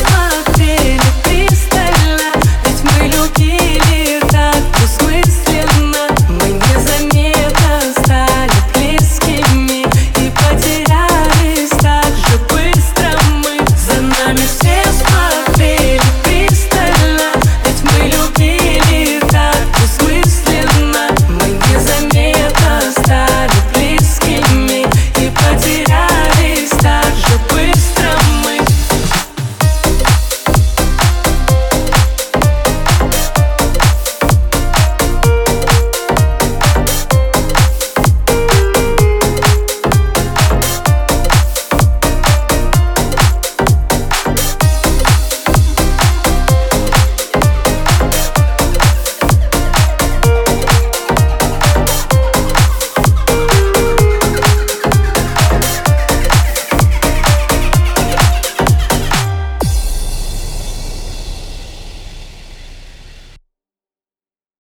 I